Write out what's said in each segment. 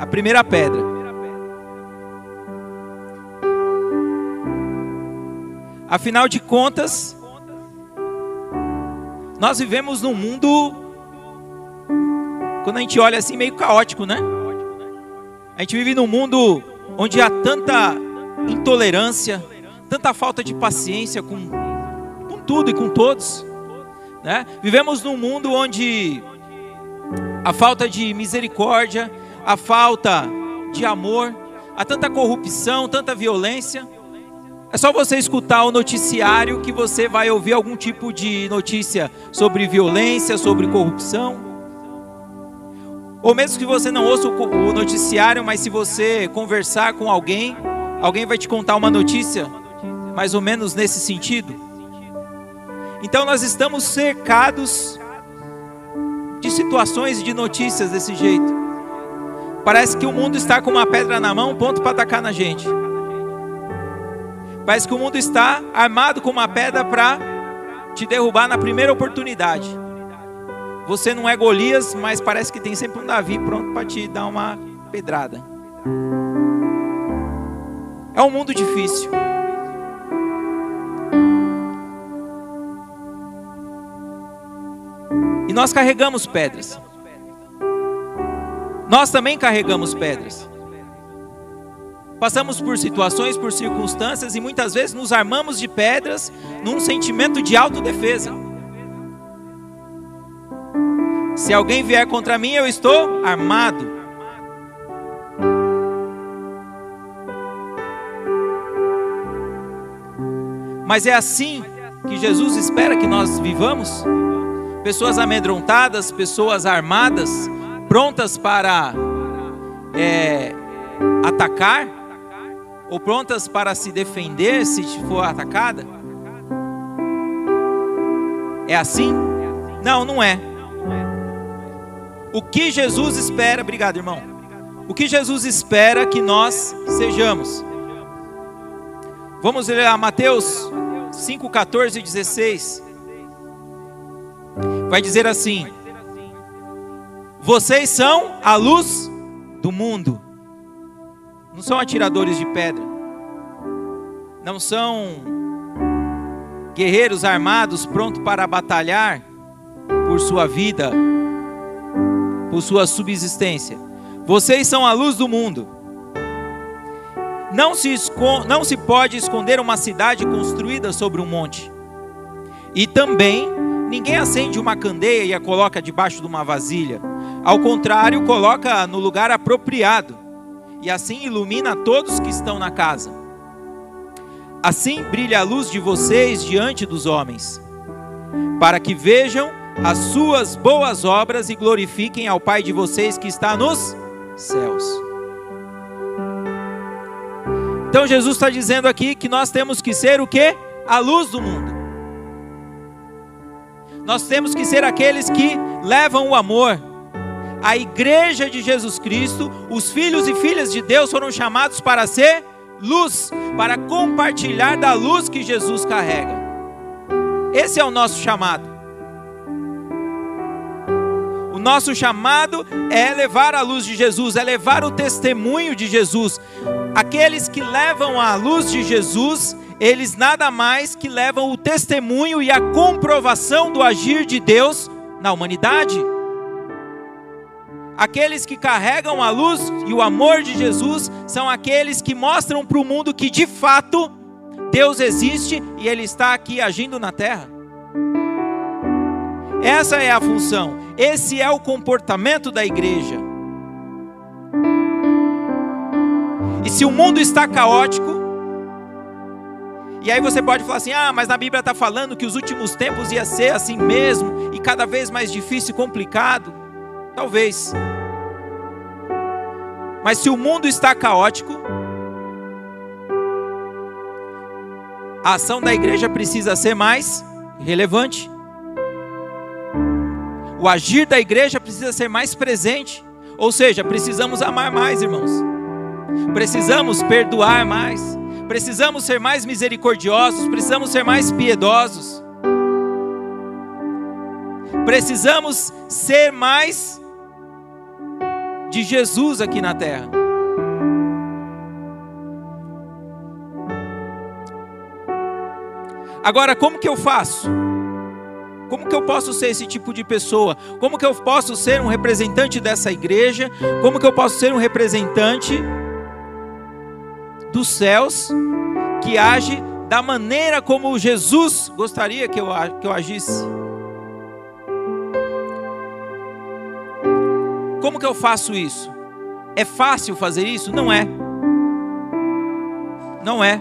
a primeira pedra. Afinal de contas, nós vivemos num mundo, quando a gente olha assim, meio caótico, né? A gente vive num mundo onde há tanta intolerância, tanta falta de paciência com, com tudo e com todos. Né? Vivemos num mundo onde a falta de misericórdia, a falta de amor, há tanta corrupção, tanta violência. É só você escutar o noticiário que você vai ouvir algum tipo de notícia sobre violência, sobre corrupção. Ou mesmo que você não ouça o noticiário, mas se você conversar com alguém, alguém vai te contar uma notícia mais ou menos nesse sentido. Então nós estamos cercados de situações de notícias desse jeito. Parece que o mundo está com uma pedra na mão, ponto para atacar na gente. Parece que o mundo está armado com uma pedra para te derrubar na primeira oportunidade. Você não é Golias, mas parece que tem sempre um Davi pronto para te dar uma pedrada. É um mundo difícil. E nós carregamos pedras. Nós também carregamos pedras. Passamos por situações, por circunstâncias e muitas vezes nos armamos de pedras num sentimento de autodefesa. Se alguém vier contra mim, eu estou armado. Mas é assim que Jesus espera que nós vivamos? Pessoas amedrontadas, pessoas armadas, prontas para é, atacar? ou prontas para se defender se for atacada? É assim? Não, não é. O que Jesus espera, obrigado irmão. O que Jesus espera que nós sejamos? Vamos ler a Mateus 5, 14 e 16. Vai dizer assim: Vocês são a luz do mundo não são atiradores de pedra, não são guerreiros armados prontos para batalhar por sua vida, por sua subsistência. Vocês são a luz do mundo. Não se, não se pode esconder uma cidade construída sobre um monte. E também ninguém acende uma candeia e a coloca debaixo de uma vasilha. Ao contrário, coloca no lugar apropriado e assim ilumina todos que estão na casa. Assim brilha a luz de vocês diante dos homens, para que vejam as suas boas obras e glorifiquem ao Pai de vocês que está nos céus. Então Jesus está dizendo aqui que nós temos que ser o que? A luz do mundo. Nós temos que ser aqueles que levam o amor, a igreja de Jesus Cristo, os filhos e filhas de Deus foram chamados para ser luz, para compartilhar da luz que Jesus carrega. Esse é o nosso chamado. O nosso chamado é levar a luz de Jesus, é levar o testemunho de Jesus. Aqueles que levam a luz de Jesus, eles nada mais que levam o testemunho e a comprovação do agir de Deus na humanidade. Aqueles que carregam a luz e o amor de Jesus são aqueles que mostram para o mundo que de fato Deus existe e Ele está aqui agindo na terra. Essa é a função, esse é o comportamento da igreja. E se o mundo está caótico, e aí você pode falar assim: ah, mas na Bíblia está falando que os últimos tempos ia ser assim mesmo, e cada vez mais difícil e complicado. Talvez. Mas se o mundo está caótico, a ação da igreja precisa ser mais relevante. O agir da igreja precisa ser mais presente. Ou seja, precisamos amar mais, irmãos. Precisamos perdoar mais. Precisamos ser mais misericordiosos. Precisamos ser mais piedosos. Precisamos ser mais de Jesus aqui na terra. Agora, como que eu faço? Como que eu posso ser esse tipo de pessoa? Como que eu posso ser um representante dessa igreja? Como que eu posso ser um representante dos céus que age da maneira como Jesus gostaria que eu, que eu agisse? Como que eu faço isso? É fácil fazer isso? Não é. Não é.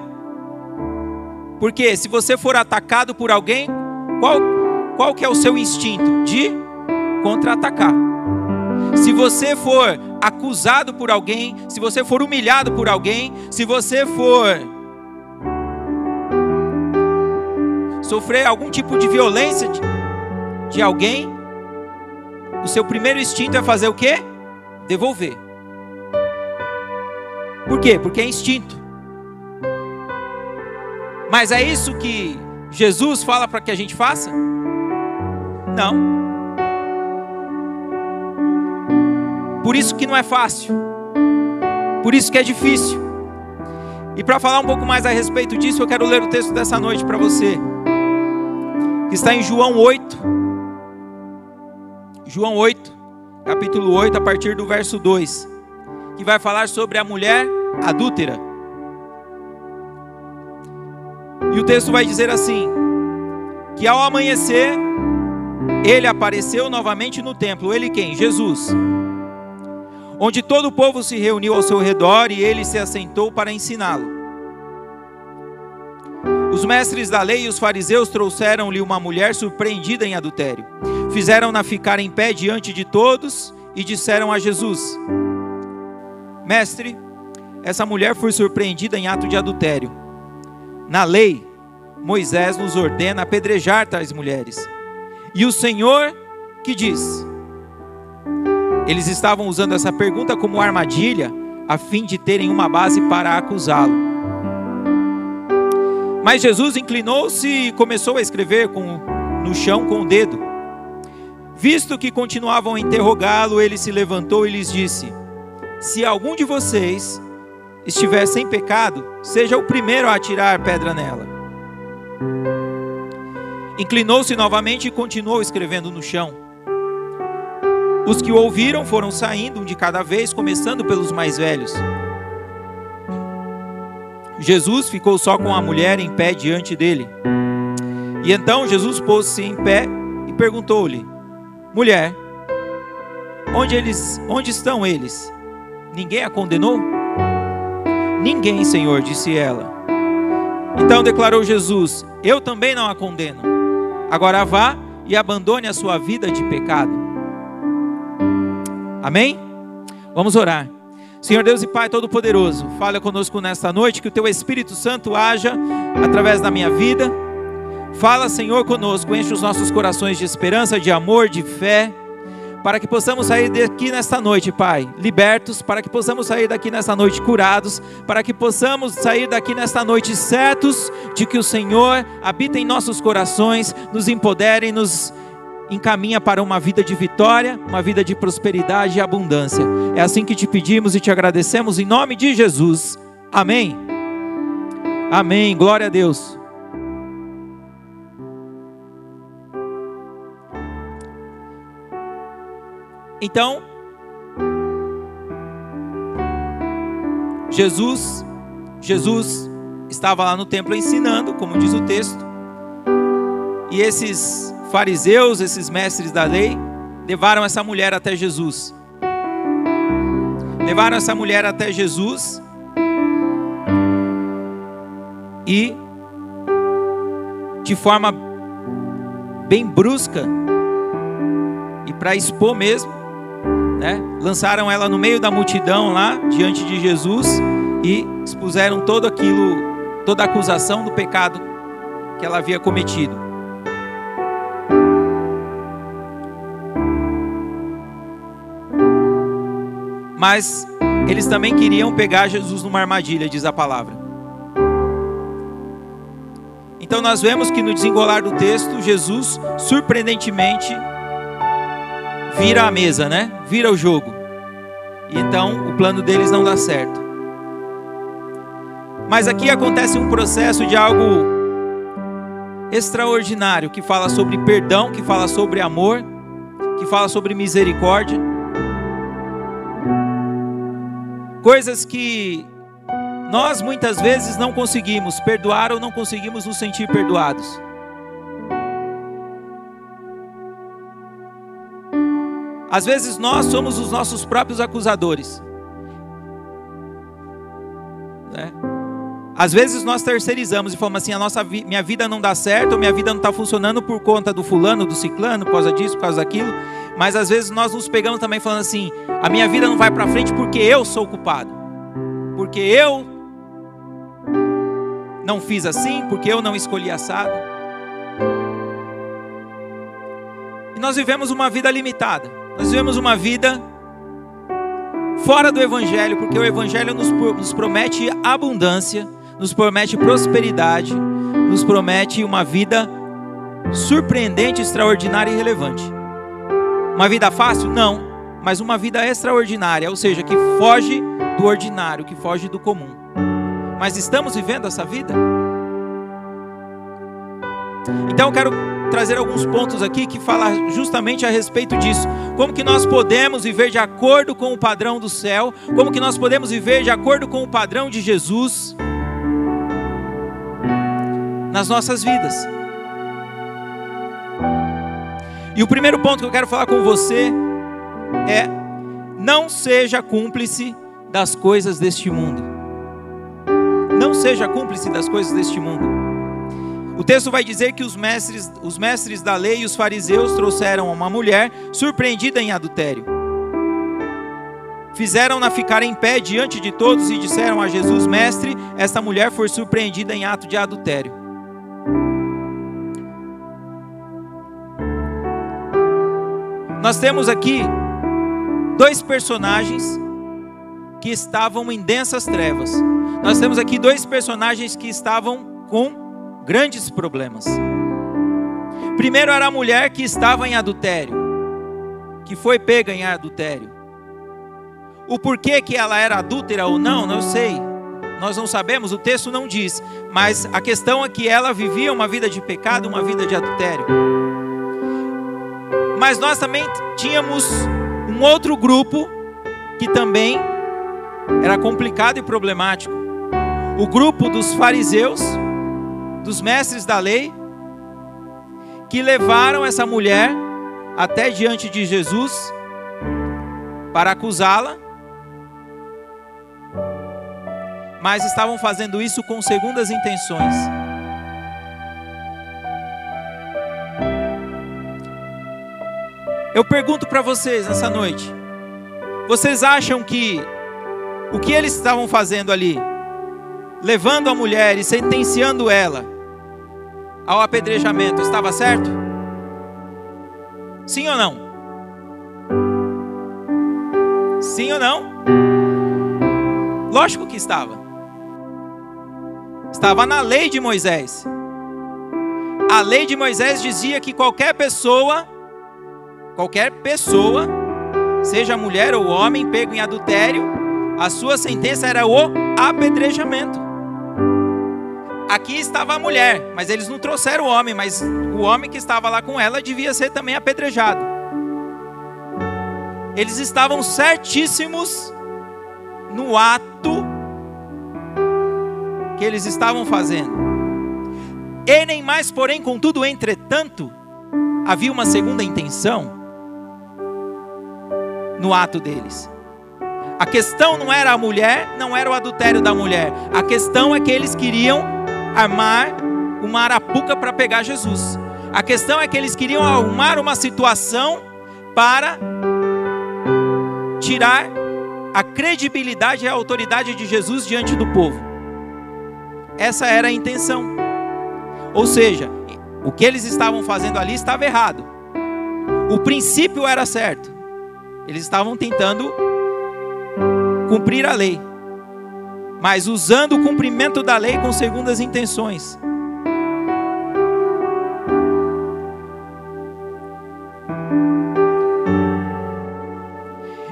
Porque se você for atacado por alguém, qual, qual que é o seu instinto? De contra-atacar. Se você for acusado por alguém, se você for humilhado por alguém, se você for sofrer algum tipo de violência de, de alguém, o seu primeiro instinto é fazer o quê? Devolver. Por quê? Porque é instinto. Mas é isso que Jesus fala para que a gente faça? Não. Por isso que não é fácil. Por isso que é difícil. E para falar um pouco mais a respeito disso, eu quero ler o texto dessa noite para você. Que está em João 8. João 8, capítulo 8, a partir do verso 2, que vai falar sobre a mulher adúltera. E o texto vai dizer assim: que ao amanhecer, ele apareceu novamente no templo. Ele quem? Jesus. Onde todo o povo se reuniu ao seu redor e ele se assentou para ensiná-lo. Os mestres da lei e os fariseus trouxeram-lhe uma mulher surpreendida em adultério. Fizeram-na ficar em pé diante de todos e disseram a Jesus: Mestre, essa mulher foi surpreendida em ato de adultério. Na lei, Moisés nos ordena apedrejar tais mulheres. E o Senhor que diz? Eles estavam usando essa pergunta como armadilha, a fim de terem uma base para acusá-lo. Mas Jesus inclinou-se e começou a escrever com, no chão com o dedo. Visto que continuavam a interrogá-lo, ele se levantou e lhes disse: Se algum de vocês estiver sem pecado, seja o primeiro a atirar pedra nela. Inclinou-se novamente e continuou escrevendo no chão. Os que o ouviram foram saindo um de cada vez, começando pelos mais velhos. Jesus ficou só com a mulher em pé diante dele. E então Jesus pôs-se em pé e perguntou-lhe: Mulher, onde eles, onde estão eles? Ninguém a condenou? Ninguém, Senhor, disse ela. Então declarou Jesus: Eu também não a condeno. Agora vá e abandone a sua vida de pecado. Amém? Vamos orar. Senhor Deus e Pai Todo-Poderoso, fala conosco nesta noite, que o Teu Espírito Santo haja através da minha vida. Fala, Senhor, conosco, enche os nossos corações de esperança, de amor, de fé para que possamos sair daqui nesta noite, Pai, libertos, para que possamos sair daqui nesta noite curados, para que possamos sair daqui nesta noite certos de que o Senhor habita em nossos corações, nos empodera e nos encaminha para uma vida de vitória, uma vida de prosperidade e abundância. É assim que te pedimos e te agradecemos em nome de Jesus. Amém. Amém. Glória a Deus. Então, Jesus, Jesus estava lá no templo ensinando, como diz o texto, e esses fariseus, esses mestres da lei, levaram essa mulher até Jesus. Levaram essa mulher até Jesus e, de forma bem brusca, e para expor mesmo, né? Lançaram ela no meio da multidão lá, diante de Jesus, e expuseram todo aquilo, toda a acusação do pecado que ela havia cometido. Mas eles também queriam pegar Jesus numa armadilha, diz a palavra. Então nós vemos que no desenrolar do texto, Jesus surpreendentemente vira a mesa, né? Vira o jogo. E então o plano deles não dá certo. Mas aqui acontece um processo de algo extraordinário que fala sobre perdão, que fala sobre amor, que fala sobre misericórdia. Coisas que nós muitas vezes não conseguimos perdoar ou não conseguimos nos sentir perdoados. Às vezes nós somos os nossos próprios acusadores. Né? Às vezes nós terceirizamos e falamos assim: a nossa vi minha vida não dá certo, minha vida não está funcionando por conta do fulano, do ciclano, por causa disso, por causa daquilo. Mas às vezes nós nos pegamos também falando assim: a minha vida não vai para frente porque eu sou o culpado, porque eu não fiz assim, porque eu não escolhi assado. E nós vivemos uma vida limitada. Nós vivemos uma vida fora do Evangelho, porque o Evangelho nos, nos promete abundância, nos promete prosperidade, nos promete uma vida surpreendente, extraordinária e relevante. Uma vida fácil? Não, mas uma vida extraordinária, ou seja, que foge do ordinário, que foge do comum. Mas estamos vivendo essa vida? Então eu quero trazer alguns pontos aqui que falam justamente a respeito disso. Como que nós podemos viver de acordo com o padrão do céu? Como que nós podemos viver de acordo com o padrão de Jesus nas nossas vidas? E o primeiro ponto que eu quero falar com você é: não seja cúmplice das coisas deste mundo. Não seja cúmplice das coisas deste mundo. O texto vai dizer que os mestres, os mestres da lei e os fariseus trouxeram uma mulher surpreendida em adultério. Fizeram-na ficar em pé diante de todos e disseram a Jesus: Mestre, esta mulher foi surpreendida em ato de adultério. Nós temos aqui dois personagens que estavam em densas trevas. Nós temos aqui dois personagens que estavam com grandes problemas. Primeiro era a mulher que estava em adultério, que foi pega em adultério. O porquê que ela era adúltera ou não, não sei. Nós não sabemos, o texto não diz. Mas a questão é que ela vivia uma vida de pecado, uma vida de adultério. Mas nós também tínhamos um outro grupo que também era complicado e problemático. O grupo dos fariseus, dos mestres da lei, que levaram essa mulher até diante de Jesus para acusá-la, mas estavam fazendo isso com segundas intenções. Eu pergunto para vocês nessa noite: vocês acham que o que eles estavam fazendo ali, levando a mulher e sentenciando ela, ao apedrejamento estava certo? Sim ou não? Sim ou não? Lógico que estava. Estava na lei de Moisés. A lei de Moisés dizia que qualquer pessoa, qualquer pessoa, seja mulher ou homem, pego em adultério, a sua sentença era o apedrejamento. Aqui estava a mulher, mas eles não trouxeram o homem, mas o homem que estava lá com ela devia ser também apedrejado. Eles estavam certíssimos no ato que eles estavam fazendo. E nem mais, porém, contudo, entretanto, havia uma segunda intenção no ato deles. A questão não era a mulher, não era o adultério da mulher. A questão é que eles queriam armar uma arapuca para pegar Jesus. A questão é que eles queriam arrumar uma situação para tirar a credibilidade e a autoridade de Jesus diante do povo. Essa era a intenção. Ou seja, o que eles estavam fazendo ali estava errado. O princípio era certo. Eles estavam tentando cumprir a lei mas usando o cumprimento da lei com segundas intenções.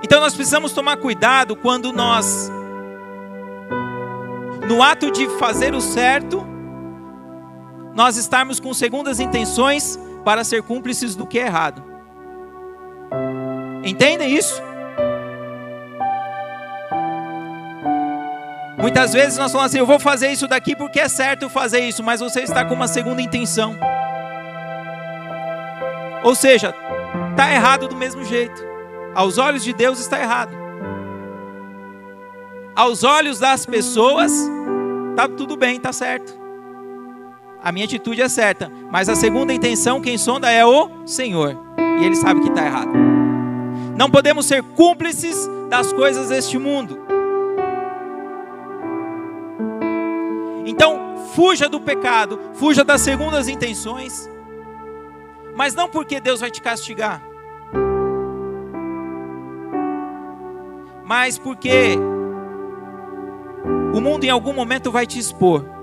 Então nós precisamos tomar cuidado quando nós, no ato de fazer o certo, nós estarmos com segundas intenções para ser cúmplices do que é errado. Entendem isso? Muitas vezes nós falamos assim: eu vou fazer isso daqui porque é certo fazer isso, mas você está com uma segunda intenção. Ou seja, está errado do mesmo jeito. Aos olhos de Deus está errado. Aos olhos das pessoas, está tudo bem, está certo a minha atitude é certa. Mas a segunda intenção, quem sonda é o Senhor. E Ele sabe que está errado. Não podemos ser cúmplices das coisas deste mundo. Então, fuja do pecado, fuja das segundas intenções. Mas não porque Deus vai te castigar. Mas porque o mundo em algum momento vai te expor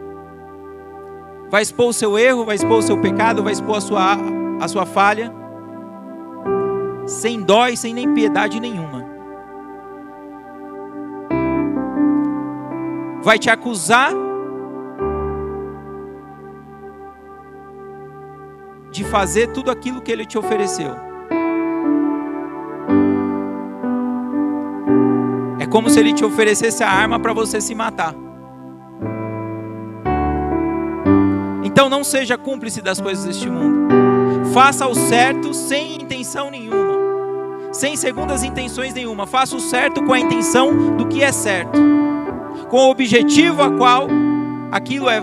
vai expor o seu erro, vai expor o seu pecado, vai expor a sua, a sua falha, sem dó e sem nem piedade nenhuma. Vai te acusar de fazer tudo aquilo que ele te ofereceu. É como se ele te oferecesse a arma para você se matar. Então não seja cúmplice das coisas deste mundo. Faça o certo sem intenção nenhuma, sem segundas intenções nenhuma. Faça o certo com a intenção do que é certo, com o objetivo a qual aquilo é,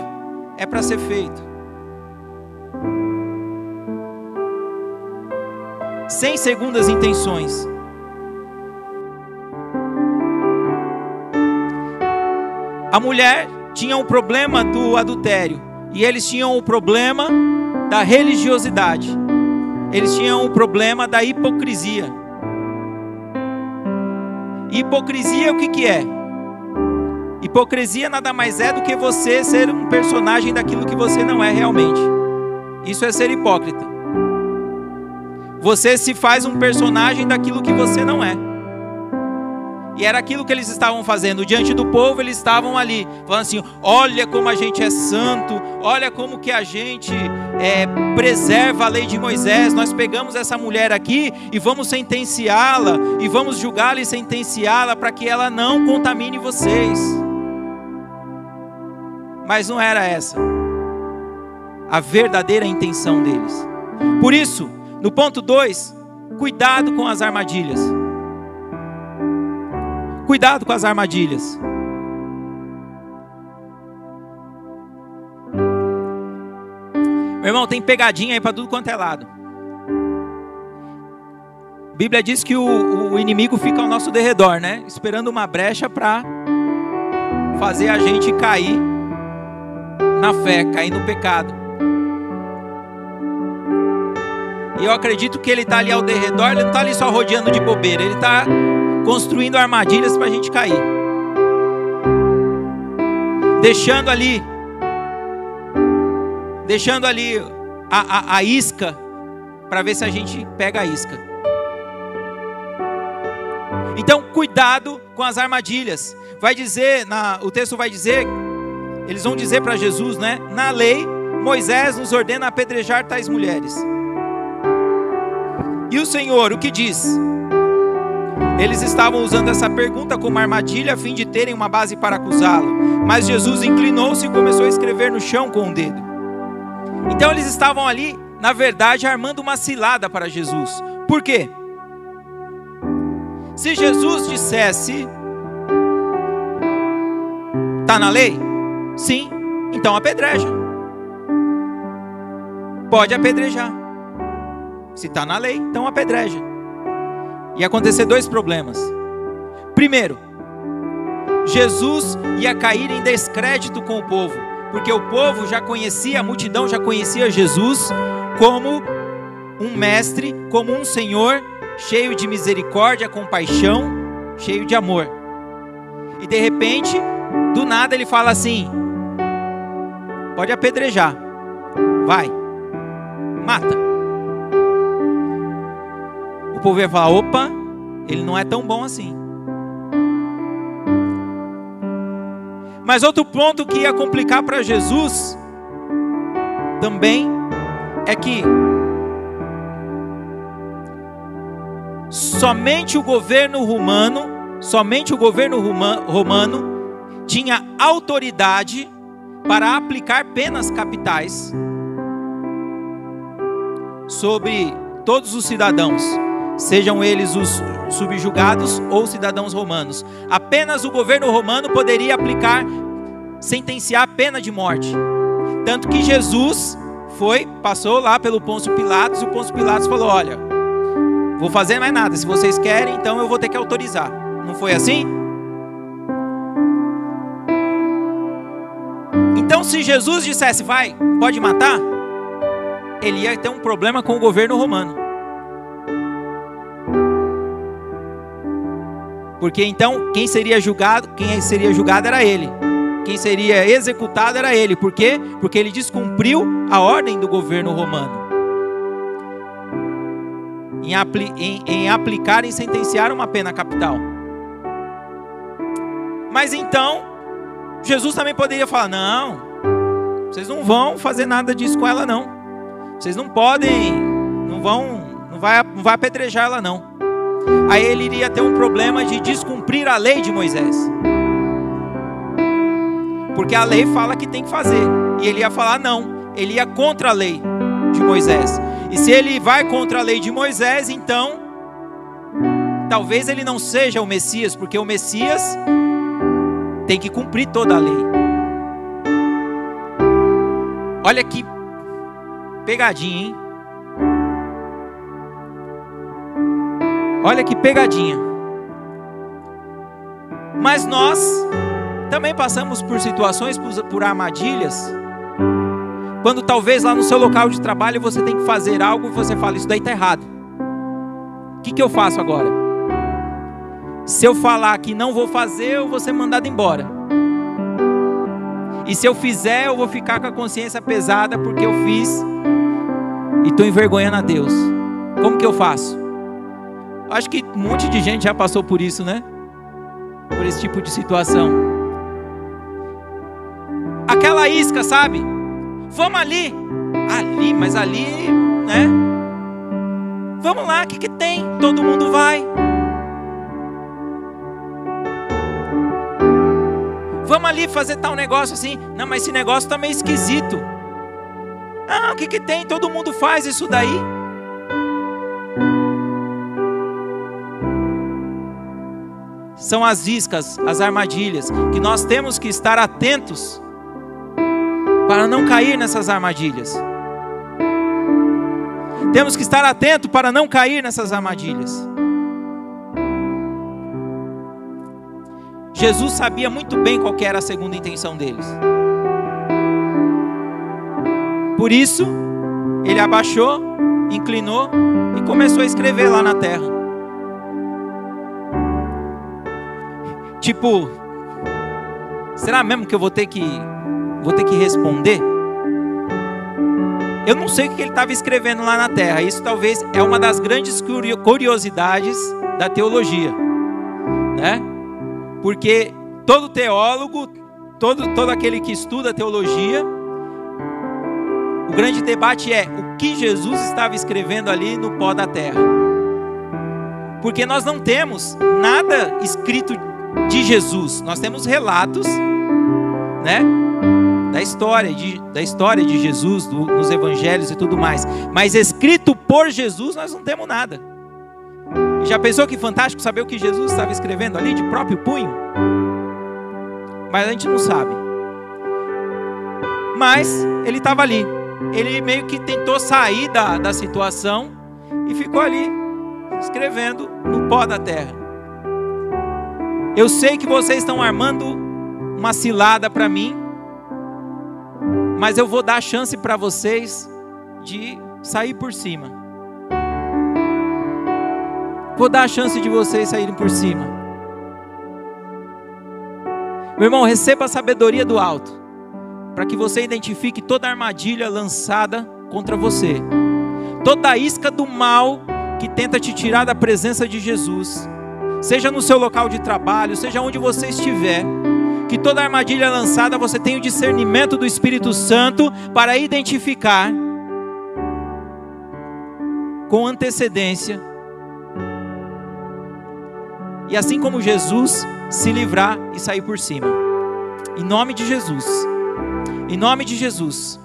é para ser feito. Sem segundas intenções. A mulher tinha um problema do adultério. E eles tinham o problema da religiosidade. Eles tinham o problema da hipocrisia. Hipocrisia o que, que é? Hipocrisia nada mais é do que você ser um personagem daquilo que você não é realmente. Isso é ser hipócrita. Você se faz um personagem daquilo que você não é. E era aquilo que eles estavam fazendo. Diante do povo, eles estavam ali, falando assim: olha como a gente é santo, olha como que a gente é, preserva a lei de Moisés. Nós pegamos essa mulher aqui e vamos sentenciá-la, e vamos julgá-la e sentenciá-la para que ela não contamine vocês. Mas não era essa a verdadeira intenção deles. Por isso, no ponto 2, cuidado com as armadilhas. Cuidado com as armadilhas. Meu irmão, tem pegadinha aí para tudo quanto é lado. A Bíblia diz que o, o inimigo fica ao nosso derredor, né? Esperando uma brecha para fazer a gente cair na fé, cair no pecado. E eu acredito que ele está ali ao derredor, ele não está ali só rodeando de bobeira, ele está construindo armadilhas para a gente cair, deixando ali, deixando ali a, a, a isca para ver se a gente pega a isca. Então, cuidado com as armadilhas. Vai dizer, na, o texto vai dizer, eles vão dizer para Jesus, né? Na lei, Moisés nos ordena apedrejar tais mulheres. E o Senhor, o que diz? Eles estavam usando essa pergunta como armadilha a fim de terem uma base para acusá-lo. Mas Jesus inclinou-se e começou a escrever no chão com o dedo. Então eles estavam ali, na verdade, armando uma cilada para Jesus. Por quê? Se Jesus dissesse: Está na lei? Sim, então apedreja. Pode apedrejar. Se está na lei, então apedreja ia acontecer dois problemas. Primeiro, Jesus ia cair em descrédito com o povo, porque o povo já conhecia, a multidão já conhecia Jesus como um mestre, como um Senhor cheio de misericórdia, compaixão, cheio de amor. E de repente, do nada ele fala assim: pode apedrejar, vai, mata. O povo ia falar: opa, ele não é tão bom assim. Mas outro ponto que ia complicar para Jesus também é que somente o governo romano, somente o governo romano tinha autoridade para aplicar penas capitais sobre todos os cidadãos, sejam eles os subjugados ou cidadãos romanos. Apenas o governo romano poderia aplicar, sentenciar a pena de morte. Tanto que Jesus foi, passou lá pelo Pôncio Pilatos e o Pôncio Pilatos falou: Olha, vou fazer mais nada. Se vocês querem, então eu vou ter que autorizar. Não foi assim? Então, se Jesus dissesse, vai, pode matar, ele ia ter um problema com o governo romano. Porque então, quem seria julgado, quem seria julgado era ele quem seria executado era ele. Por quê? Porque ele descumpriu a ordem do governo romano. Em, apli em, em aplicar e sentenciar uma pena capital. Mas então, Jesus também poderia falar: não, vocês não vão fazer nada disso com ela, não. Vocês não podem, não vão, não vai, não vai apedrejar ela, não. Aí ele iria ter um problema de descumprir a lei de Moisés. Porque a lei fala que tem que fazer. E ele ia falar não. Ele ia contra a lei de Moisés. E se ele vai contra a lei de Moisés, então talvez ele não seja o Messias, porque o Messias tem que cumprir toda a lei. Olha que pegadinha, hein? Olha que pegadinha. Mas nós também passamos por situações, por armadilhas, quando talvez lá no seu local de trabalho você tem que fazer algo e você fala, isso daí está errado. O que, que eu faço agora? Se eu falar que não vou fazer, eu vou ser mandado embora. E se eu fizer, eu vou ficar com a consciência pesada porque eu fiz e estou envergonhando a Deus. Como que eu faço? Acho que um monte de gente já passou por isso, né? Por esse tipo de situação aquela isca, sabe? Vamos ali. Ali, mas ali, né? Vamos lá, o que, que tem? Todo mundo vai. Vamos ali fazer tal negócio assim. Não, mas esse negócio tá meio esquisito. Ah, o que, que tem? Todo mundo faz isso daí. São as iscas, as armadilhas, que nós temos que estar atentos para não cair nessas armadilhas. Temos que estar atento para não cair nessas armadilhas. Jesus sabia muito bem qual era a segunda intenção deles. Por isso, ele abaixou, inclinou e começou a escrever lá na terra. Tipo, será mesmo que eu vou ter que vou ter que responder. Eu não sei o que ele estava escrevendo lá na terra. Isso talvez é uma das grandes curiosidades da teologia, né? Porque todo teólogo, todo, todo aquele que estuda teologia, o grande debate é o que Jesus estava escrevendo ali no pó da terra. Porque nós não temos nada escrito de Jesus, nós temos relatos, né? da história de, da história de Jesus, do, nos evangelhos e tudo mais. Mas escrito por Jesus, nós não temos nada. Já pensou que fantástico saber o que Jesus estava escrevendo ali de próprio punho? Mas a gente não sabe. Mas ele estava ali. Ele meio que tentou sair da, da situação e ficou ali, escrevendo no pó da terra. Eu sei que vocês estão armando uma cilada para mim, mas eu vou dar a chance para vocês de sair por cima. Vou dar a chance de vocês saírem por cima. Meu irmão, receba a sabedoria do alto, para que você identifique toda armadilha lançada contra você, toda a isca do mal que tenta te tirar da presença de Jesus, seja no seu local de trabalho, seja onde você estiver, que toda armadilha lançada você tenha o discernimento do Espírito Santo para identificar com antecedência. E assim como Jesus, se livrar e sair por cima. Em nome de Jesus. Em nome de Jesus.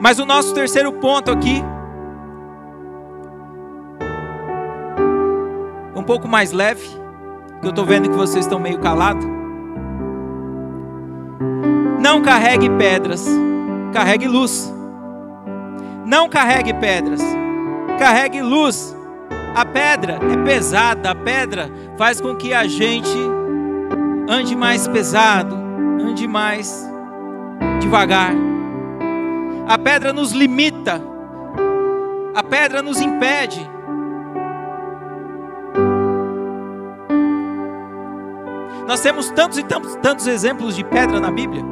Mas o nosso terceiro ponto aqui, um pouco mais leve, que eu estou vendo que vocês estão meio calados. Não carregue pedras, carregue luz. Não carregue pedras, carregue luz. A pedra é pesada, a pedra faz com que a gente ande mais pesado, ande mais devagar. A pedra nos limita, a pedra nos impede. Nós temos tantos e tantos, tantos exemplos de pedra na Bíblia.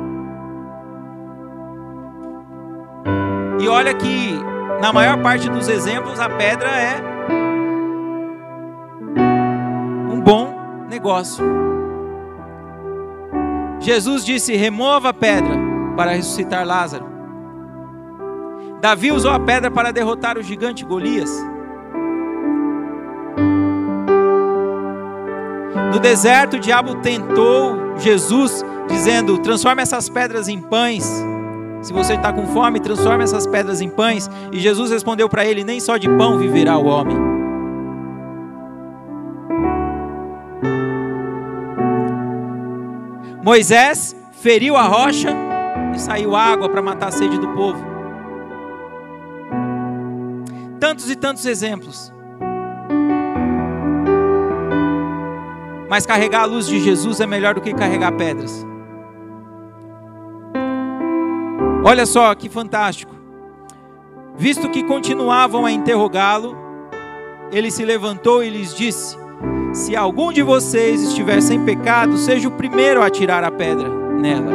E olha que na maior parte dos exemplos a pedra é um bom negócio. Jesus disse: remova a pedra para ressuscitar Lázaro. Davi usou a pedra para derrotar o gigante Golias. No deserto, o diabo tentou Jesus, dizendo: transforme essas pedras em pães. Se você está com fome, transforme essas pedras em pães. E Jesus respondeu para ele: Nem só de pão viverá o homem. Moisés feriu a rocha e saiu água para matar a sede do povo tantos e tantos exemplos. Mas carregar a luz de Jesus é melhor do que carregar pedras. Olha só que fantástico. Visto que continuavam a interrogá-lo, ele se levantou e lhes disse: Se algum de vocês estiver sem pecado, seja o primeiro a tirar a pedra nela.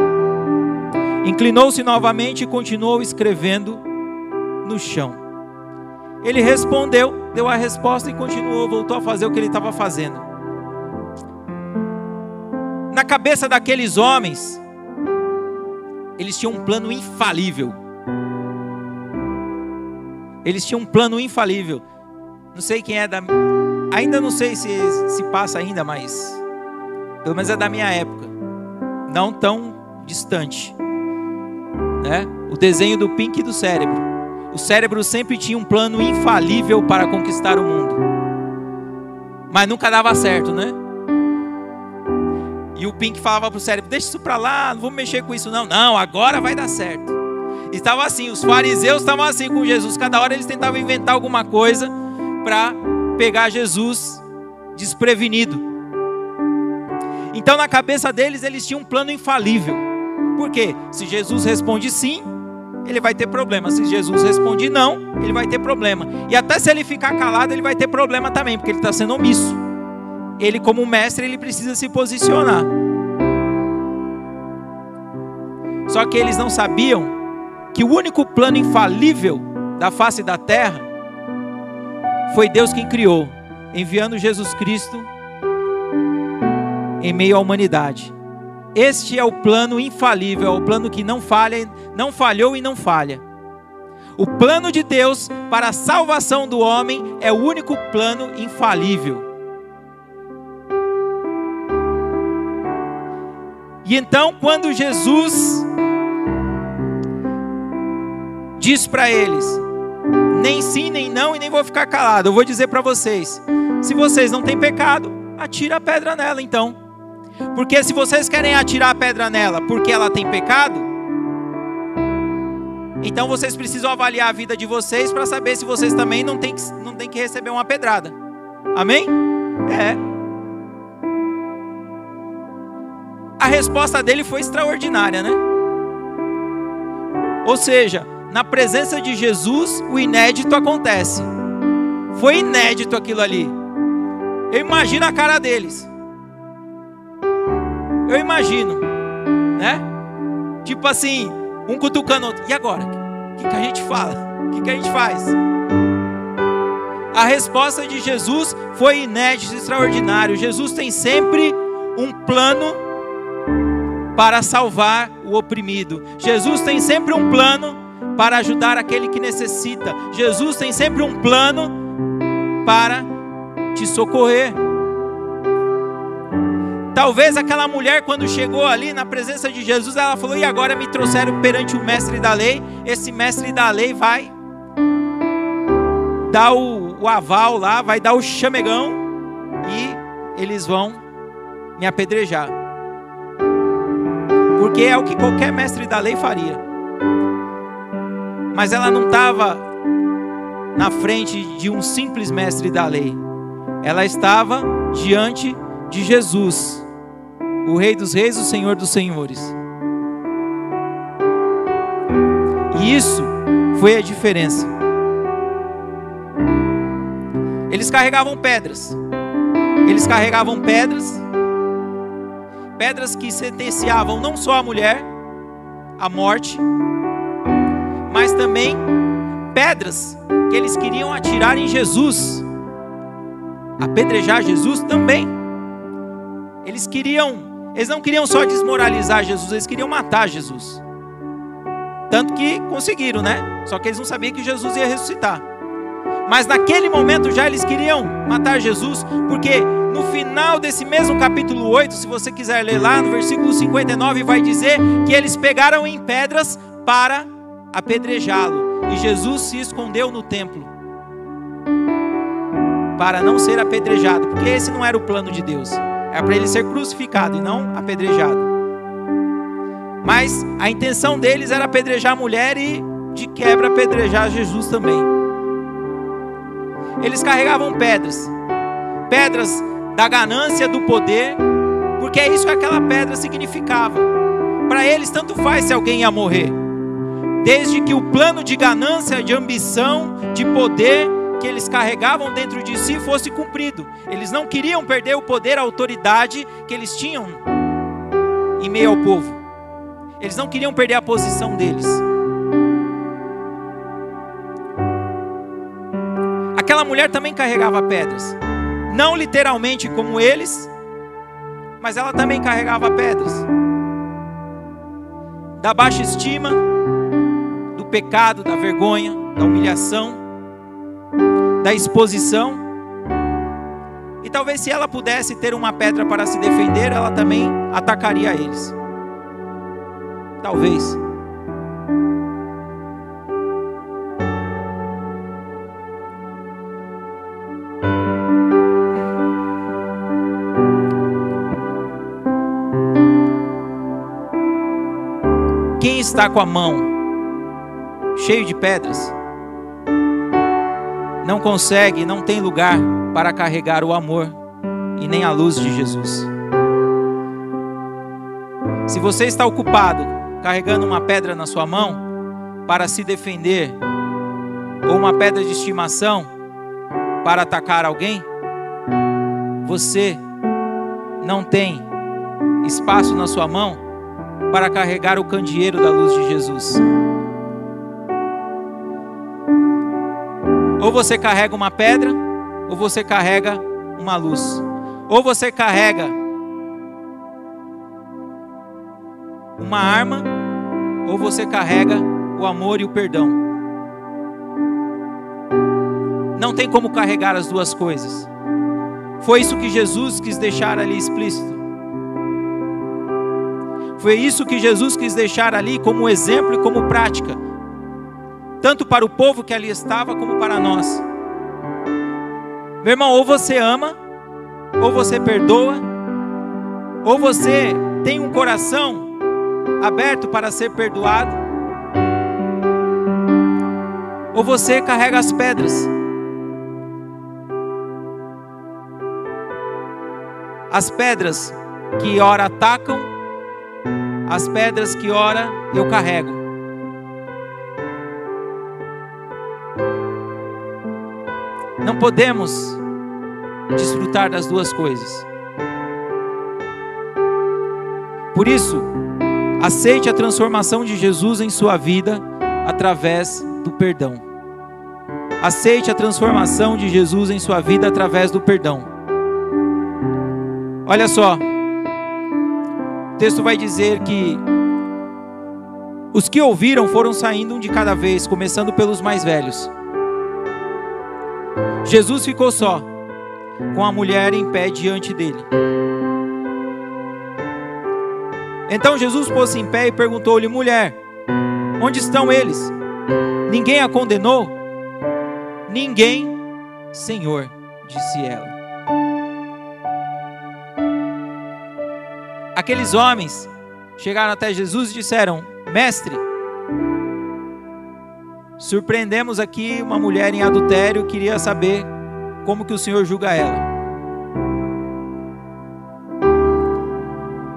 Inclinou-se novamente e continuou escrevendo no chão. Ele respondeu, deu a resposta e continuou, voltou a fazer o que ele estava fazendo. Na cabeça daqueles homens, eles tinham um plano infalível. Eles tinham um plano infalível. Não sei quem é da. Ainda não sei se se passa ainda, mas. Pelo menos é da minha época. Não tão distante. Né? O desenho do Pink do cérebro. O cérebro sempre tinha um plano infalível para conquistar o mundo. Mas nunca dava certo, né? E o Pink falava para o cérebro: Deixa isso para lá, não vou mexer com isso, não. Não, agora vai dar certo. Estava assim, os fariseus estavam assim com Jesus. Cada hora eles tentavam inventar alguma coisa para pegar Jesus desprevenido. Então, na cabeça deles, eles tinham um plano infalível. Por quê? Se Jesus responde sim, ele vai ter problema. Se Jesus responde não, ele vai ter problema. E até se ele ficar calado, ele vai ter problema também, porque ele está sendo omisso. Ele, como mestre, ele precisa se posicionar. Só que eles não sabiam que o único plano infalível da face da terra foi Deus quem criou, enviando Jesus Cristo em meio à humanidade. Este é o plano infalível, é o plano que não falha, não falhou e não falha. O plano de Deus para a salvação do homem é o único plano infalível. E então, quando Jesus diz para eles: nem sim, nem não, e nem vou ficar calado, eu vou dizer para vocês: se vocês não têm pecado, atira a pedra nela então. Porque se vocês querem atirar a pedra nela porque ela tem pecado, então vocês precisam avaliar a vida de vocês para saber se vocês também não têm que, não tem que receber uma pedrada. Amém? É. A resposta dele foi extraordinária, né? Ou seja, na presença de Jesus, o inédito acontece. Foi inédito aquilo ali. Eu imagino a cara deles. Eu imagino, né? Tipo assim, um cutucando outro. E agora? O que, que a gente fala? O que, que a gente faz? A resposta de Jesus foi inédita, extraordinário. Jesus tem sempre um plano para salvar o oprimido. Jesus tem sempre um plano para ajudar aquele que necessita. Jesus tem sempre um plano para te socorrer. Talvez aquela mulher, quando chegou ali na presença de Jesus, ela falou: E agora me trouxeram perante o mestre da lei. Esse mestre da lei vai dar o, o aval lá, vai dar o chamegão e eles vão me apedrejar. Porque é o que qualquer mestre da lei faria. Mas ela não estava na frente de um simples mestre da lei. Ela estava diante de Jesus o Rei dos Reis, o Senhor dos Senhores. E isso foi a diferença. Eles carregavam pedras. Eles carregavam pedras, pedras que sentenciavam não só a mulher à morte, mas também pedras que eles queriam atirar em Jesus, apedrejar Jesus também. Eles queriam eles não queriam só desmoralizar Jesus, eles queriam matar Jesus. Tanto que conseguiram, né? Só que eles não sabiam que Jesus ia ressuscitar. Mas naquele momento já eles queriam matar Jesus, porque no final desse mesmo capítulo 8, se você quiser ler lá, no versículo 59, vai dizer que eles pegaram em pedras para apedrejá-lo. E Jesus se escondeu no templo para não ser apedrejado, porque esse não era o plano de Deus. É para ele ser crucificado e não apedrejado. Mas a intenção deles era apedrejar a mulher e, de quebra, apedrejar Jesus também. Eles carregavam pedras, pedras da ganância, do poder, porque é isso que aquela pedra significava. Para eles, tanto faz se alguém ia morrer, desde que o plano de ganância, de ambição, de poder que eles carregavam dentro de si fosse cumprido. Eles não queriam perder o poder, a autoridade que eles tinham em meio ao povo. Eles não queriam perder a posição deles. Aquela mulher também carregava pedras. Não literalmente como eles, mas ela também carregava pedras. Da baixa estima, do pecado, da vergonha, da humilhação da exposição. E talvez se ela pudesse ter uma pedra para se defender, ela também atacaria eles. Talvez. Está com a mão cheio de pedras? não consegue, não tem lugar para carregar o amor e nem a luz de Jesus. Se você está ocupado carregando uma pedra na sua mão para se defender, ou uma pedra de estimação para atacar alguém, você não tem espaço na sua mão para carregar o candeeiro da luz de Jesus. Ou você carrega uma pedra, ou você carrega uma luz. Ou você carrega uma arma, ou você carrega o amor e o perdão. Não tem como carregar as duas coisas. Foi isso que Jesus quis deixar ali explícito. Foi isso que Jesus quis deixar ali como exemplo e como prática tanto para o povo que ali estava, como para nós. Meu irmão, ou você ama, ou você perdoa, ou você tem um coração aberto para ser perdoado, ou você carrega as pedras. As pedras que ora atacam, as pedras que ora eu carrego. Não podemos desfrutar das duas coisas. Por isso, aceite a transformação de Jesus em sua vida através do perdão. Aceite a transformação de Jesus em sua vida através do perdão. Olha só, o texto vai dizer que os que ouviram foram saindo um de cada vez, começando pelos mais velhos. Jesus ficou só, com a mulher em pé diante dele. Então Jesus pôs-se em pé e perguntou-lhe: Mulher, onde estão eles? Ninguém a condenou? Ninguém, Senhor, disse ela. Aqueles homens chegaram até Jesus e disseram: Mestre, surpreendemos aqui uma mulher em adultério, queria saber como que o Senhor julga ela.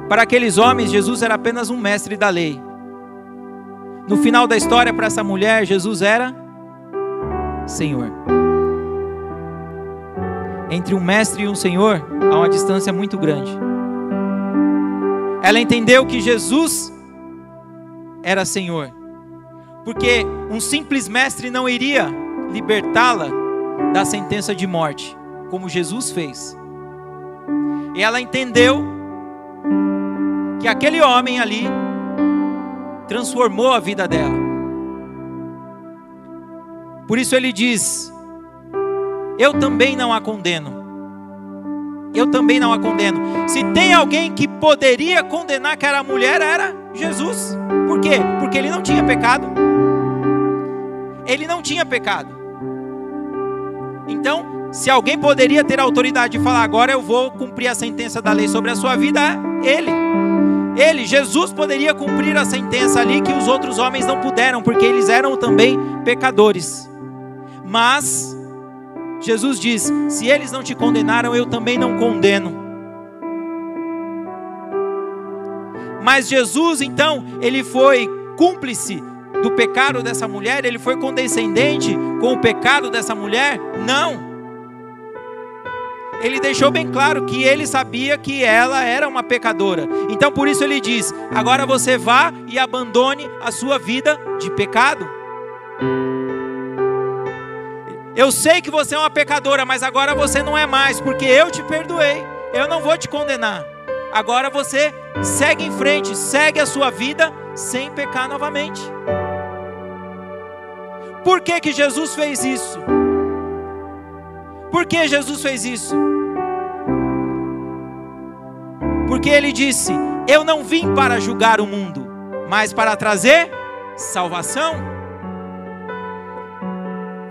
Para aqueles homens, Jesus era apenas um mestre da lei. No final da história, para essa mulher, Jesus era Senhor. Entre um mestre e um Senhor há uma distância muito grande. Ela entendeu que Jesus era Senhor, porque um simples mestre não iria libertá-la da sentença de morte, como Jesus fez. E ela entendeu que aquele homem ali transformou a vida dela. Por isso ele diz: Eu também não a condeno. Eu também não a condeno. Se tem alguém que poderia condenar aquela mulher, era Jesus. Por quê? Porque ele não tinha pecado. Ele não tinha pecado. Então, se alguém poderia ter autoridade de falar, agora eu vou cumprir a sentença da lei sobre a sua vida, é ele. Ele, Jesus, poderia cumprir a sentença ali que os outros homens não puderam, porque eles eram também pecadores. Mas, Jesus diz: se eles não te condenaram, eu também não condeno. Mas Jesus, então, ele foi cúmplice do pecado dessa mulher? Ele foi condescendente com o pecado dessa mulher? Não ele deixou bem claro que ele sabia que ela era uma pecadora. Então por isso ele diz: agora você vá e abandone a sua vida de pecado. Eu sei que você é uma pecadora, mas agora você não é mais, porque eu te perdoei. Eu não vou te condenar. Agora você segue em frente, segue a sua vida sem pecar novamente. Por que, que Jesus fez isso? Por que Jesus fez isso? Porque ele disse: Eu não vim para julgar o mundo, mas para trazer salvação.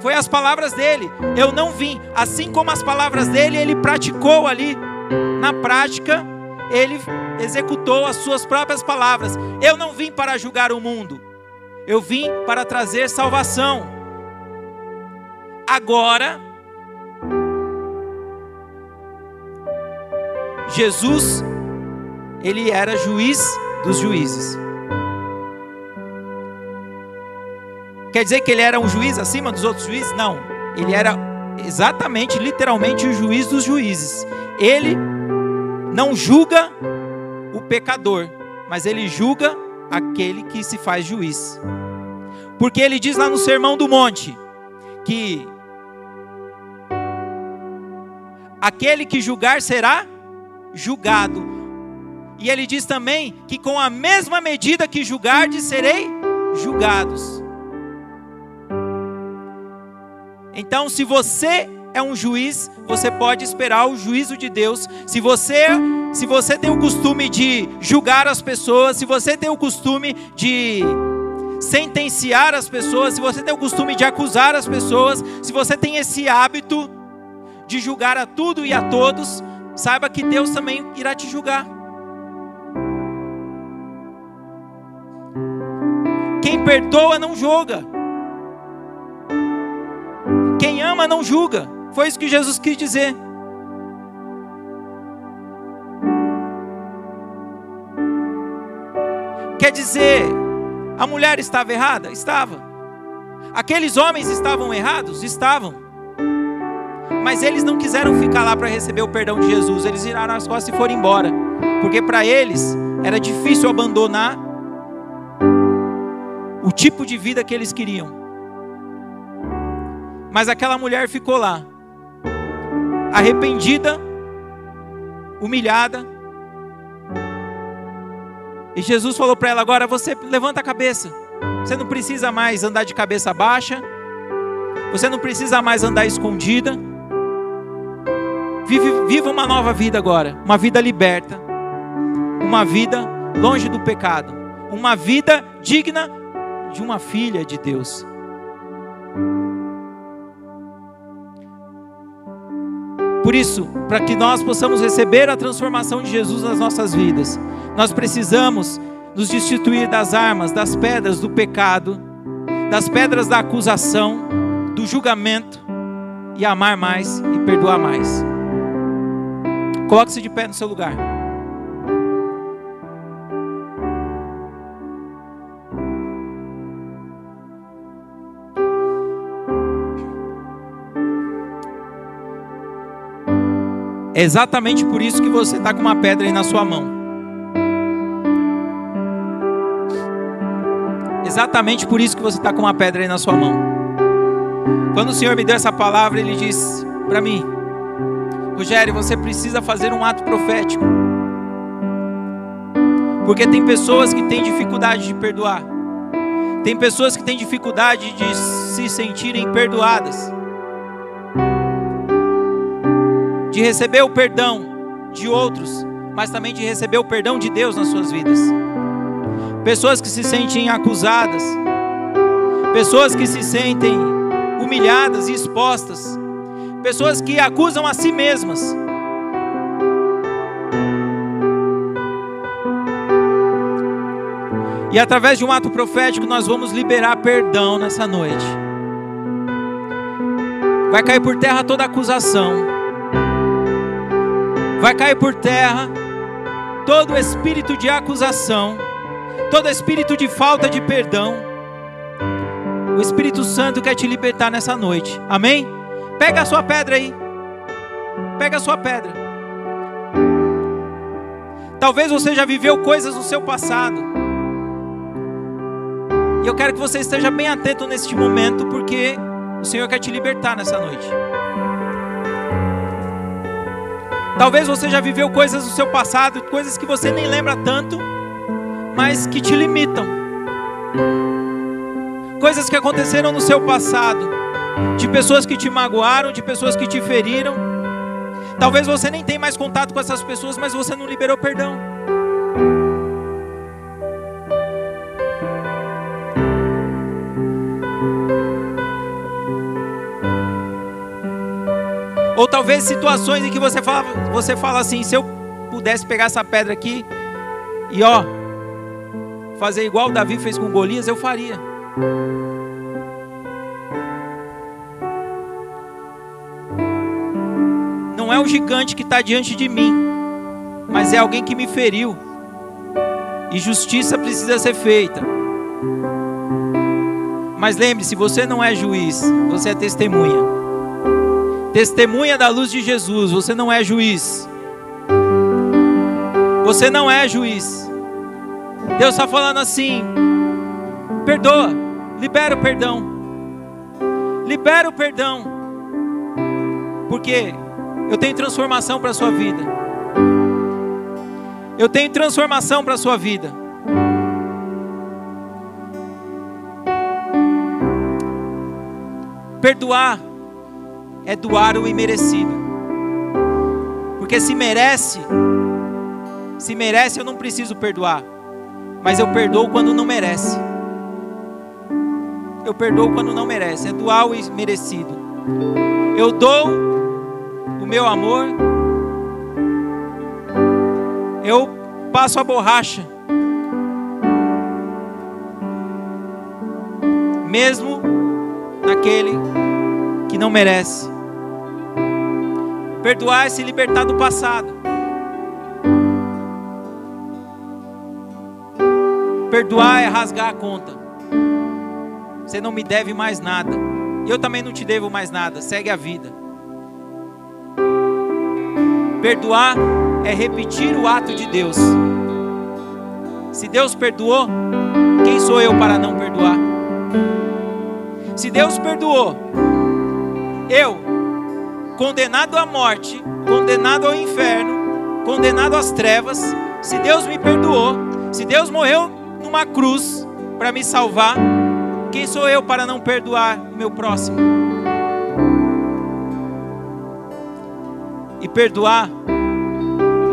Foi as palavras dele. Eu não vim, assim como as palavras dele, ele praticou ali. Na prática, ele executou as suas próprias palavras. Eu não vim para julgar o mundo. Eu vim para trazer salvação. Agora, Jesus, ele era juiz dos juízes. Quer dizer que ele era um juiz acima dos outros juízes? Não. Ele era exatamente, literalmente, o juiz dos juízes. Ele não julga o pecador, mas ele julga aquele que se faz juiz. Porque ele diz lá no Sermão do Monte que aquele que julgar será julgado. E ele diz também que com a mesma medida que julgardes, serei julgados. Então, se você é um juiz, você pode esperar o juízo de Deus. Se você, se você tem o costume de julgar as pessoas, se você tem o costume de sentenciar as pessoas, se você tem o costume de acusar as pessoas, se você tem esse hábito de julgar a tudo e a todos, saiba que Deus também irá te julgar. Quem perdoa não julga. Ama não julga. Foi isso que Jesus quis dizer. Quer dizer, a mulher estava errada? Estava. Aqueles homens estavam errados? Estavam. Mas eles não quiseram ficar lá para receber o perdão de Jesus. Eles viraram as costas e foram embora. Porque para eles era difícil abandonar o tipo de vida que eles queriam. Mas aquela mulher ficou lá, arrependida, humilhada. E Jesus falou para ela: agora você levanta a cabeça. Você não precisa mais andar de cabeça baixa. Você não precisa mais andar escondida. Vive, viva uma nova vida agora. Uma vida liberta. Uma vida longe do pecado. Uma vida digna de uma filha de Deus. Por isso, para que nós possamos receber a transformação de Jesus nas nossas vidas, nós precisamos nos destituir das armas, das pedras do pecado, das pedras da acusação, do julgamento e amar mais e perdoar mais. Coloque-se de pé no seu lugar. É exatamente por isso que você está com uma pedra aí na sua mão. Exatamente por isso que você está com uma pedra aí na sua mão. Quando o Senhor me deu essa palavra, Ele disse para mim: Rogério, você precisa fazer um ato profético. Porque tem pessoas que têm dificuldade de perdoar. Tem pessoas que têm dificuldade de se sentirem perdoadas. De receber o perdão de outros, mas também de receber o perdão de Deus nas suas vidas. Pessoas que se sentem acusadas, pessoas que se sentem humilhadas e expostas, pessoas que acusam a si mesmas. E através de um ato profético nós vamos liberar perdão nessa noite. Vai cair por terra toda acusação vai cair por terra todo espírito de acusação, todo espírito de falta de perdão. O Espírito Santo quer te libertar nessa noite. Amém? Pega a sua pedra aí. Pega a sua pedra. Talvez você já viveu coisas no seu passado. E eu quero que você esteja bem atento neste momento, porque o Senhor quer te libertar nessa noite. Talvez você já viveu coisas do seu passado, coisas que você nem lembra tanto, mas que te limitam. Coisas que aconteceram no seu passado, de pessoas que te magoaram, de pessoas que te feriram. Talvez você nem tenha mais contato com essas pessoas, mas você não liberou perdão. Talvez situações em que você fala, você fala assim: se eu pudesse pegar essa pedra aqui e ó, fazer igual Davi fez com Golias, eu faria. Não é o gigante que está diante de mim, mas é alguém que me feriu. E justiça precisa ser feita. Mas lembre-se, você não é juiz, você é testemunha. Testemunha da luz de Jesus, você não é juiz. Você não é juiz. Deus está falando assim: perdoa, libera o perdão. Libera o perdão. Porque eu tenho transformação para a sua vida. Eu tenho transformação para a sua vida. Perdoar é doar o imerecido. Porque se merece, se merece, eu não preciso perdoar. Mas eu perdoo quando não merece. Eu perdoo quando não merece. É doar o imerecido. Eu dou o meu amor. Eu passo a borracha. Mesmo naquele que não merece. Perdoar é se libertar do passado. Perdoar é rasgar a conta. Você não me deve mais nada. Eu também não te devo mais nada. Segue a vida. Perdoar é repetir o ato de Deus. Se Deus perdoou, quem sou eu para não perdoar? Se Deus perdoou, eu, condenado à morte, condenado ao inferno, condenado às trevas, se Deus me perdoou, se Deus morreu numa cruz para me salvar, quem sou eu para não perdoar o meu próximo? E perdoar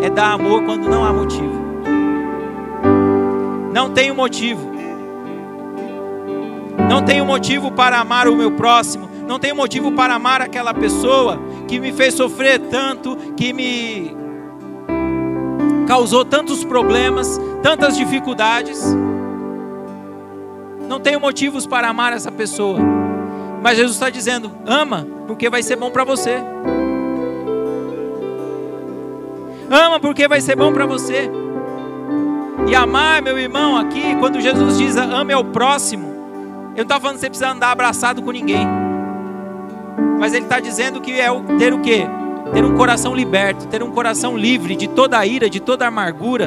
é dar amor quando não há motivo. Não tenho motivo. Não tenho motivo para amar o meu próximo. Não tenho motivo para amar aquela pessoa que me fez sofrer tanto, que me causou tantos problemas, tantas dificuldades. Não tenho motivos para amar essa pessoa. Mas Jesus está dizendo: ama, porque vai ser bom para você. Ama, porque vai ser bom para você. E amar, meu irmão, aqui, quando Jesus diz ame ao próximo, eu não estou falando que você precisa andar abraçado com ninguém. Mas ele está dizendo que é ter o quê? Ter um coração liberto, ter um coração livre de toda a ira, de toda a amargura,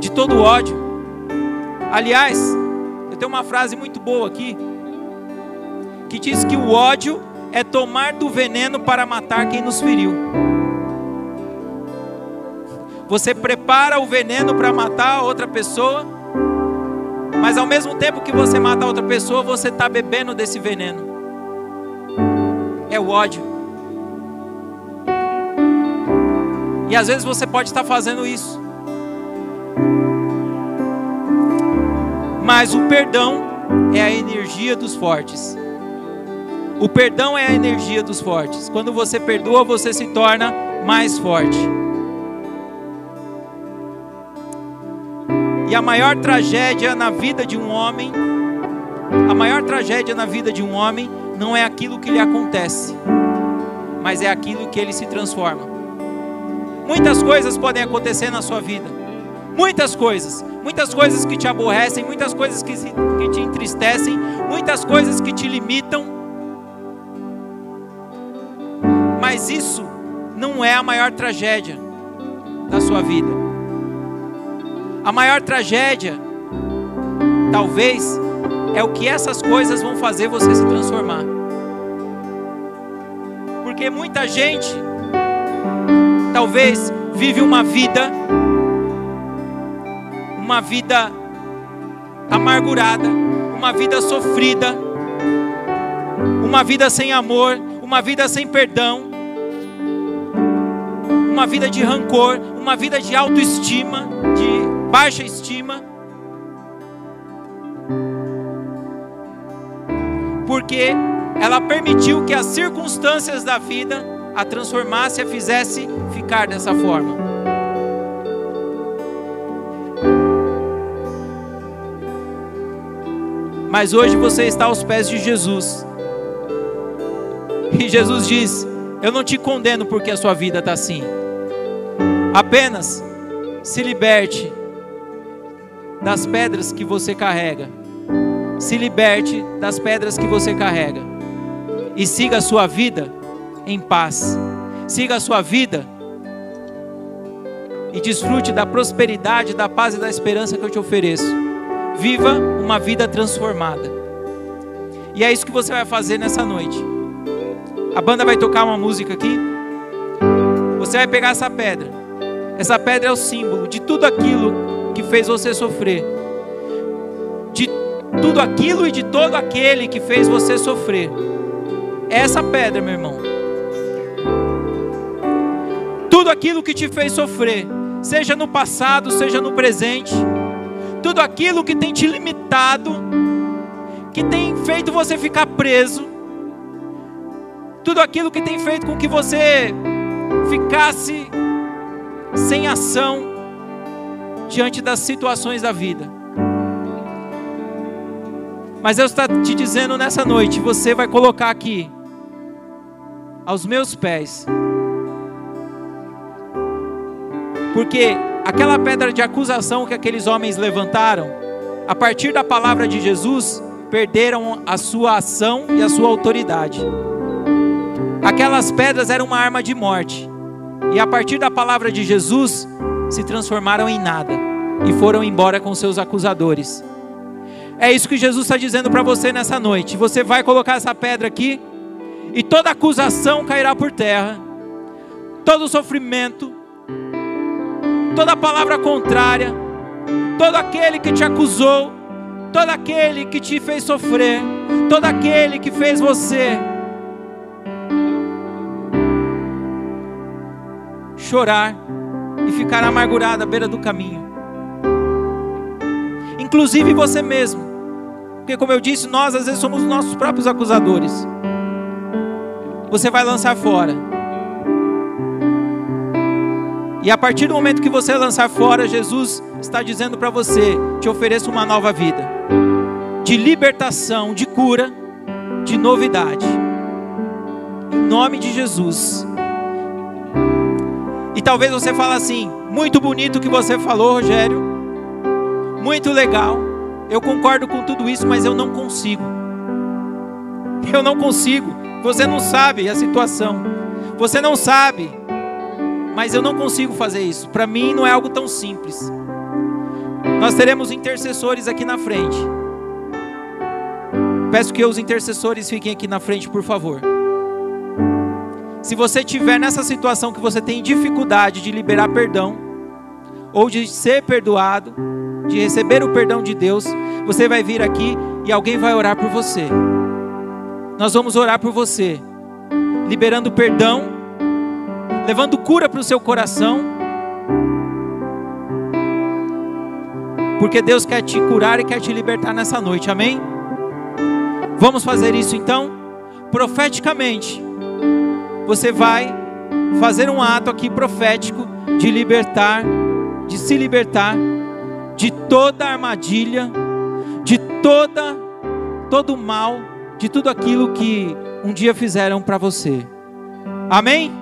de todo o ódio. Aliás, eu tenho uma frase muito boa aqui, que diz que o ódio é tomar do veneno para matar quem nos feriu. Você prepara o veneno para matar outra pessoa, mas ao mesmo tempo que você mata outra pessoa, você está bebendo desse veneno. É o ódio. E às vezes você pode estar fazendo isso. Mas o perdão é a energia dos fortes. O perdão é a energia dos fortes. Quando você perdoa, você se torna mais forte. E a maior tragédia na vida de um homem, a maior tragédia na vida de um homem não é aquilo que lhe acontece, mas é aquilo que ele se transforma. Muitas coisas podem acontecer na sua vida, muitas coisas, muitas coisas que te aborrecem, muitas coisas que, se, que te entristecem, muitas coisas que te limitam, mas isso não é a maior tragédia da sua vida. A maior tragédia, talvez, é o que essas coisas vão fazer você se transformar. Porque muita gente, talvez, vive uma vida, uma vida amargurada, uma vida sofrida, uma vida sem amor, uma vida sem perdão, uma vida de rancor, uma vida de autoestima, de baixa estima, porque ela permitiu que as circunstâncias da vida a transformasse e a fizesse ficar dessa forma. Mas hoje você está aos pés de Jesus. E Jesus diz: Eu não te condeno porque a sua vida está assim. Apenas se liberte das pedras que você carrega. Se liberte das pedras que você carrega. E siga a sua vida em paz. Siga a sua vida e desfrute da prosperidade, da paz e da esperança que eu te ofereço. Viva uma vida transformada. E é isso que você vai fazer nessa noite. A banda vai tocar uma música aqui. Você vai pegar essa pedra. Essa pedra é o símbolo de tudo aquilo que fez você sofrer, tudo aquilo e de todo aquele que fez você sofrer. Essa pedra, meu irmão. Tudo aquilo que te fez sofrer, seja no passado, seja no presente, tudo aquilo que tem te limitado, que tem feito você ficar preso, tudo aquilo que tem feito com que você ficasse sem ação, diante das situações da vida. Mas Deus está te dizendo nessa noite: você vai colocar aqui, aos meus pés, porque aquela pedra de acusação que aqueles homens levantaram, a partir da palavra de Jesus, perderam a sua ação e a sua autoridade. Aquelas pedras eram uma arma de morte, e a partir da palavra de Jesus, se transformaram em nada e foram embora com seus acusadores. É isso que Jesus está dizendo para você nessa noite. Você vai colocar essa pedra aqui e toda acusação cairá por terra, todo sofrimento, toda palavra contrária, todo aquele que te acusou, todo aquele que te fez sofrer, todo aquele que fez você chorar e ficar amargurado à beira do caminho. Inclusive você mesmo. Porque, como eu disse, nós às vezes somos nossos próprios acusadores. Você vai lançar fora. E a partir do momento que você lançar fora, Jesus está dizendo para você: te ofereço uma nova vida, de libertação, de cura, de novidade. Em nome de Jesus. E talvez você fale assim: muito bonito o que você falou, Rogério, muito legal. Eu concordo com tudo isso, mas eu não consigo. Eu não consigo. Você não sabe a situação. Você não sabe. Mas eu não consigo fazer isso. Para mim não é algo tão simples. Nós teremos intercessores aqui na frente. Peço que os intercessores fiquem aqui na frente, por favor. Se você tiver nessa situação que você tem dificuldade de liberar perdão, ou de ser perdoado, de receber o perdão de Deus, você vai vir aqui e alguém vai orar por você. Nós vamos orar por você, liberando perdão, levando cura para o seu coração, porque Deus quer te curar e quer te libertar nessa noite, amém? Vamos fazer isso então, profeticamente você vai fazer um ato aqui profético de libertar, de se libertar de toda armadilha, de toda todo mal, de tudo aquilo que um dia fizeram para você. Amém?